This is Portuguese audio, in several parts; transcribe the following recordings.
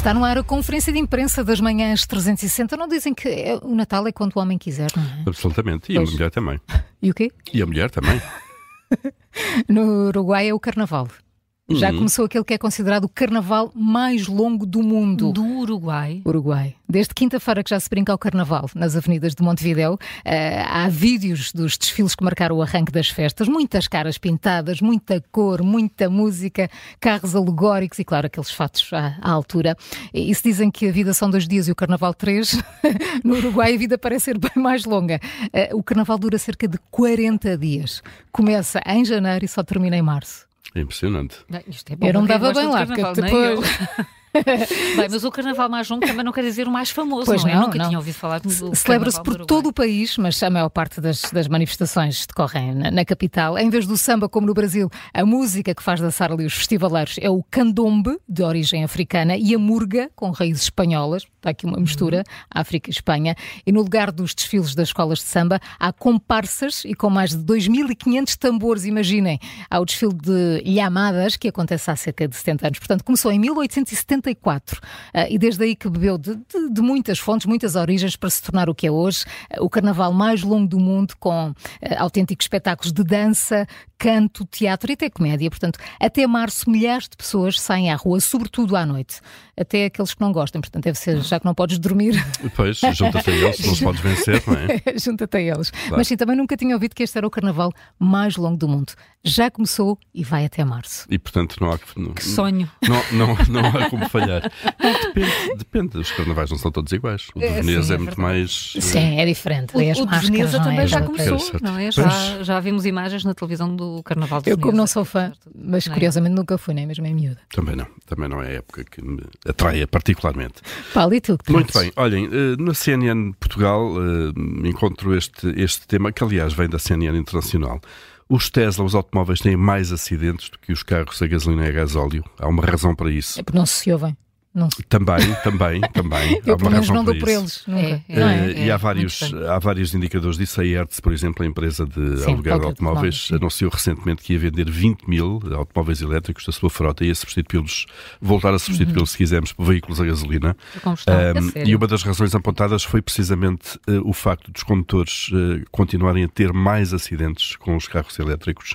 está no ar a conferência de imprensa das manhãs 360. Não dizem que é- o Natal é quando o homem quiser, não é? Absolutamente. E Pois. a mulher também. E o quê? E a mulher também. No Uruguai é o Carnaval. Já Uhum. começou aquele que é considerado o carnaval mais longo do mundo. do Uruguai. Uruguai. Desde quinta-feira que já se brinca ao carnaval nas avenidas de Montevidéu, eh, há vídeos dos desfiles que marcaram o arranque das festas, muitas caras pintadas, muita cor, muita música, carros alegóricos e, claro, aqueles fatos à, à altura. E se dizem que a vida são dois dias e o carnaval três, no Uruguai a vida parece ser bem mais longa. Eh, o carnaval dura cerca de 40 dias. Começa em janeiro e só termina em março. É impressionante. Bem, isto é bom Eu não dava bem lá, porque depois. Bem, mas o Carnaval Mais longo também não quer dizer o mais famoso, pois não, é? Não, Nunca não. tinha ouvido falar do Celebra-se por todo o país, mas a maior parte das, das manifestações decorrem na, na, capital. Em vez do samba, como no Brasil, a música que faz dançar ali os festivaleiros é o candombe, de origem africana, e a murga, com raízes espanholas. Está aqui uma mistura. Uhum. África e Espanha. E no lugar dos desfiles das escolas de samba, há comparsas e com mais de 2.500 tambores, imaginem. Há o desfile de Llamadas, que acontece há cerca de 70 anos. Portanto, começou em 1870 ah, e desde aí que bebeu de, de, de, muitas fontes, muitas origens para se tornar o que é hoje, ah, o carnaval mais longo do mundo, com ah, autênticos espetáculos de dança, canto, teatro e até comédia. Portanto, até março, milhares de pessoas saem à rua, sobretudo à noite. Até aqueles que não gostam, portanto, deve ser já que não podes dormir. Pois, junta-te a eles, não os podes vencer, não é? junta-te a eles. Claro. Mas sim, também nunca tinha ouvido que este era o carnaval mais longo do mundo. Já começou e vai até março. E portanto não há que. Não, que sonho! Não, não, não há como falhar. Não, depende, depende. Os carnavais não são todos iguais. O de É, Veneza sim, é, é muito mais. Sim, é diferente. O, o de Veneza não é? também já começou, não é? Pois. Já, já vimos imagens na televisão do Carnaval de Eu, como não sou fã, mas Não é? curiosamente nunca fui, nem mesmo em miúda. Também não. Também não é a época que me atraia particularmente. Paulo, e tu? que Muito bem, olhem, eh, na CNN Portugal eh, encontro este, este tema, que aliás vem da CNN Internacional. Os Tesla, os automóveis, têm mais acidentes do que os carros a gasolina e a gasóleo. Há uma razão para isso. É porque não se ouvem. Não. Também, também, também. há Eu, uma razão não dou por eles. Nunca. É, Eh, é? e há é, vários, há vários indicadores disso. A Hertz, por exemplo, a empresa de Sim, aluguer de automóveis, sim. anunciou recentemente que ia vender 20 mil automóveis elétricos da sua frota e ia substituí-los, voltar a substituí-los, se quisermos, por veículos a gasolina. Um, A sério. e uma das razões apontadas foi precisamente eh, o facto dos condutores eh, continuarem a ter mais acidentes com os carros elétricos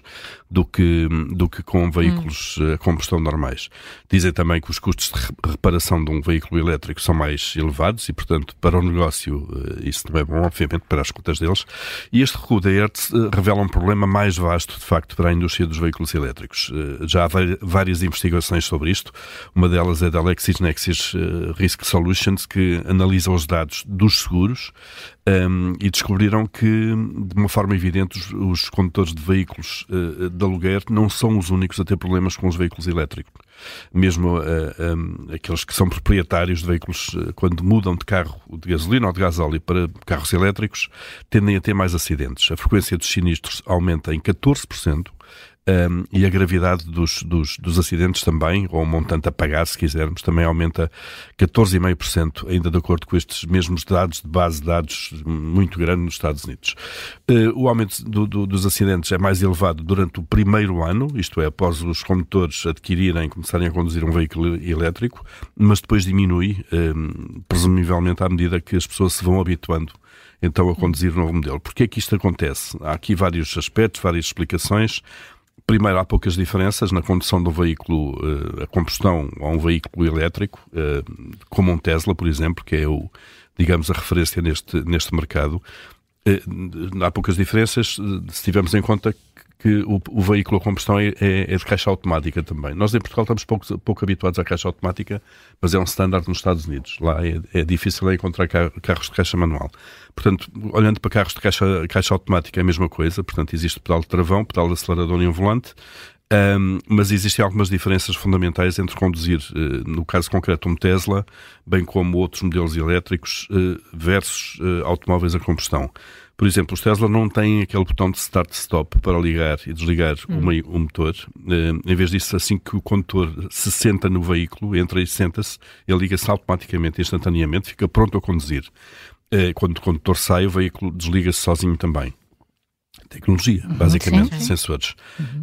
do que, do que com veículos eh, a combustão normais. Dizem também que os custos de reparação de um veículo elétrico são mais elevados e, portanto, para o negócio eh, isso não é bom, obviamente, para as contas deles. E este recuo da Hertz eh, revela um problema mais vasto, de facto, para a indústria dos veículos elétricos. Eh, Já há várias investigações sobre isto. Uma delas é da LexisNexis Risk Solutions, que analisa os dados dos seguros um, e descobriram que, de uma forma evidente, os, os condutores de veículos eh, de aluguer não são os únicos a ter problemas com os veículos elétricos. Mesmo eh, um, aqueles que são proprietários de veículos, eh, quando mudam de carro de gasolina ou de gasóleo para carros elétricos, tendem a ter mais acidentes. A frequência dos sinistros aumenta em 14%. Um, e a gravidade dos, dos, dos acidentes também, ou o montante a pagar, se quisermos, também aumenta 14,5%, ainda de acordo com estes mesmos dados de base de dados muito grande nos Estados Unidos. Uh, o aumento do- do- dos acidentes é mais elevado durante o primeiro ano, isto é, após os condutores adquirirem, começarem a conduzir um veículo elétrico, mas depois diminui, um, presumivelmente à medida que as pessoas se vão habituando então a conduzir o novo modelo. Porquê é que isto acontece? Há aqui vários aspectos, várias explicações. Primeiro, há poucas diferenças na condução um veículo eh, a combustão ou um veículo elétrico, eh, como um Tesla, por exemplo, que é o, digamos, a referência neste, neste mercado. Eh, há poucas diferenças se tivermos em conta que o, o veículo a combustão é, é- é de caixa automática também. Nós em Portugal estamos pouco, pouco habituados à caixa automática, mas é um standard nos Estados Unidos. Lá é, é difícil encontrar ca- carros de caixa manual. Portanto, olhando para carros de caixa, caixa automática é a mesma coisa. Portanto, existe pedal de travão, pedal de acelerador e um volante. Um, mas existem algumas diferenças fundamentais entre conduzir, eh, no caso concreto, um Tesla, bem como outros modelos elétricos, eh, versus eh, automóveis a combustão. Por exemplo, os Tesla não têm aquele botão de start-stop para ligar e desligar o, mei- o motor. Eh, em vez disso, assim que o condutor se senta no veículo, entra e senta-se, ele liga-se automaticamente, instantaneamente, fica pronto a conduzir. Eh, quando o condutor sai, o veículo desliga-se sozinho também. Tecnologia, Uhum, basicamente, sim, sim. sensores.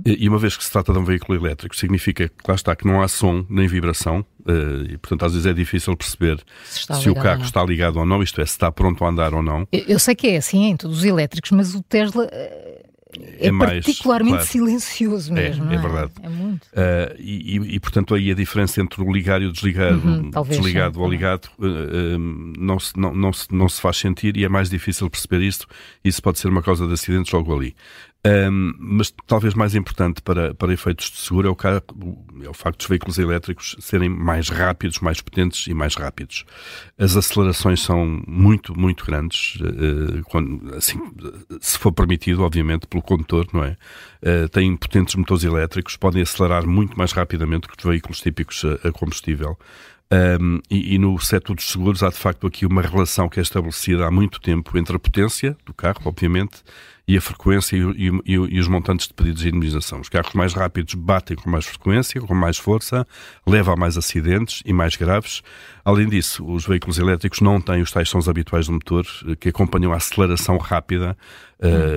E e uma vez que se trata de um veículo elétrico, significa que lá está que não há som nem vibração, eh, e portanto às vezes é difícil perceber Se se o carro está ligado ou não, isto é, se está pronto a andar ou não. Eu, eu sei que é assim em todos os elétricos, mas o Tesla eh, é, É mais, particularmente claro. silencioso mesmo. é não verdade. É muito. Uh, e, e- portanto, aí a diferença entre o ligado e o desligado, Uhum, talvez, desligado sim, ou ligado, uh, não, se, não, não, se, não se faz sentir e é mais difícil perceber isso. Isso pode ser uma causa de acidentes logo ali. Um, mas talvez mais importante para, para efeitos de seguro é o, carro, é o facto dos veículos elétricos serem mais rápidos, mais potentes e mais rápidos. As acelerações são muito, muito grandes, uh, quando, assim, se for permitido, obviamente, pelo condutor, não é? Uh, têm potentes motores elétricos, podem acelerar muito mais rapidamente que os veículos típicos a, a combustível. Um, e, e no setor dos seguros há de facto aqui uma relação que é estabelecida há muito tempo entre a potência do carro, obviamente, e a frequência e, e e os montantes de pedidos de indemnização. Os carros mais rápidos batem com mais frequência, com mais força, levam a mais acidentes e mais graves. Além disso, os veículos elétricos não têm os tais sons habituais do motor eh, que acompanham a aceleração rápida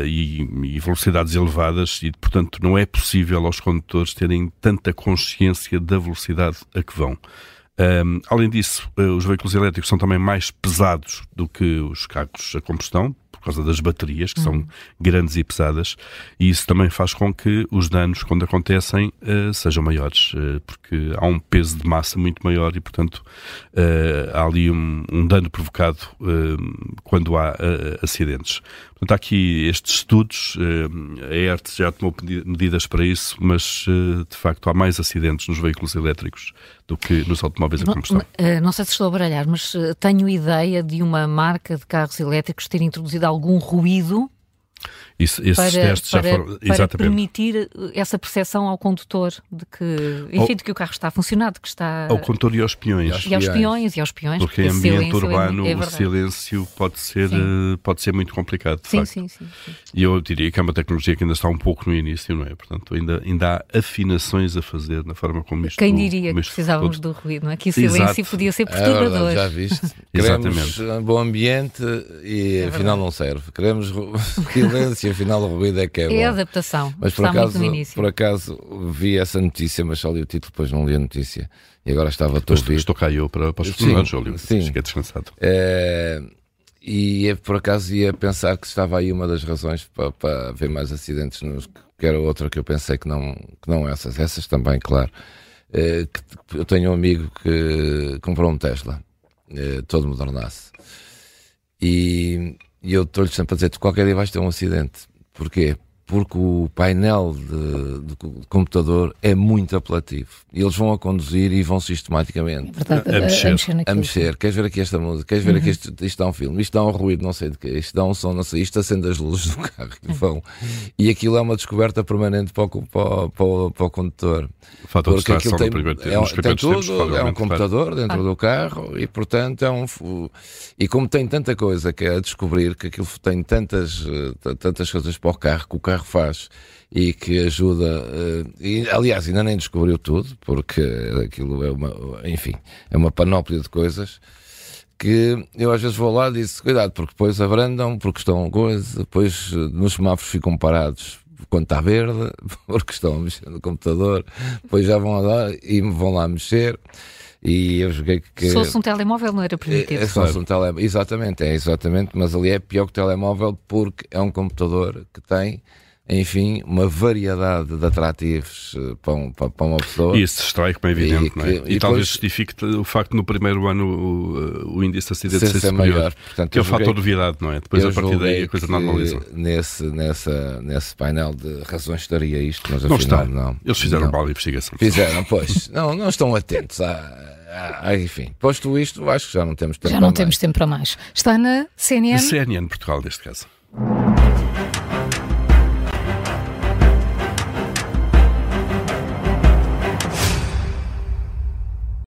e, e velocidades elevadas e, portanto, não é possível aos condutores terem tanta consciência da velocidade a que vão. Um, além disso, eh, os veículos elétricos são também mais pesados do que os carros a combustão, por causa das baterias, que são grandes e pesadas, e isso também faz com que os danos, quando acontecem, eh, sejam maiores, eh, porque há um peso de massa muito maior e, portanto, eh, há ali um, um dano provocado quando há acidentes. Portanto, há aqui estes estudos, a ERT já tomou medidas para isso, mas de facto há mais acidentes nos veículos elétricos do que nos automóveis a Não, combustão. eh, não sei se estou a baralhar, mas eh, tenho ideia de uma marca de carros elétricos ter introduzido algum ruído Isso, esses para, testes já para, foram. para Exatamente. permitir essa percepção ao condutor de que, enfim, de que o carro está a funcionar, de que está. Ao condutor e aos peões. E aos peões, e aos peões. Porque em ambiente silêncio é urbano é o silêncio pode ser, Sim. eh, pode ser muito complicado. De Sim, facto. sim, sim, sim. E eu diria que é uma tecnologia que ainda está um pouco no início, não é? Portanto, ainda, ainda há afinações a fazer na forma como isto. Quem diria que precisávamos tudo- do ruído, não é? Que o silêncio Exato. podia ser É perturbador. verdade, já viste. Queremos Exatamente. um bom ambiente e afinal não serve. Queremos silêncio e afinal o ruído é que é, É a bom. adaptação. Mas por está acaso, no início. por acaso vi essa notícia, mas só li o título, depois não li a notícia. E agora estava a Mas ouvir. estou cá eu para, para os pormenores, Júlio. sim. Fiquei descansado. Eh, e eu, por acaso ia pensar que estava aí uma das razões para, para haver mais acidentes, nos, que era outra que eu pensei que não, que não essas. Essas também, claro. Eh, que- eu tenho um amigo que comprou um Tesla, eh, todo modernaço. E, e eu estou-lhe sempre a dizer: tu qualquer dia vais ter um acidente. Porquê? Porque o painel de, de co- de computador é muito apelativo. Eles vão a conduzir e vão sistematicamente Verdade, A mexer. naquilo. a mexer, queres ver aqui esta música, queres ver aqui isto, isto dá um filme, isto dá um ruído, não sei de quê, isto dá um som, não sei, isto acende as luzes do carro que vão. E aquilo é uma descoberta permanente para o, para para para o condutor. O fator de Porque distração aquilo tem, primeiro é, um- nos tem primeiros tempos, tudo, é um provavelmente, computador dentro do carro e portanto é um e como tem tanta coisa que é a descobrir que aquilo tem tantas eh, tantas coisas para o carro que o carro faz e que ajuda eh, e aliás ainda nem descobriu tudo porque aquilo é uma enfim é uma panóplia de coisas que eu às vezes vou lá e disse cuidado porque depois abrandam porque estão coisa depois eh, nos semáforos ficam parados quando está verde, porque estão a mexer no computador, depois já vão lá e vão lá mexer. E eu joguei que. Se fosse um telemóvel não era permitido. É, é só um tele... Exatamente, é exatamente, mas ali é pior que o telemóvel porque é um computador que tem, enfim, uma variedade de atrativos eh, para, um- para, para uma pessoa. E isso distrai, como é evidente, E não é? que- E, e talvez depois- justifique o facto de no primeiro ano o, o índice de acidentes Ser ser maior. superior. Portanto, Que é o fator de novidade, não é? Depois a partir daí a coisa normaliza. Nesse, nessa, nesse painel de razões estaria isto, mas Não afinal está. não. Eles fizeram Não. mal a investigação. Fizeram, pois. Não, não estão atentos. A, a- a- enfim, posto isto, acho que já não temos tempo Já para não mais. temos tempo para mais. Está na CNN. CNN Portugal, neste caso.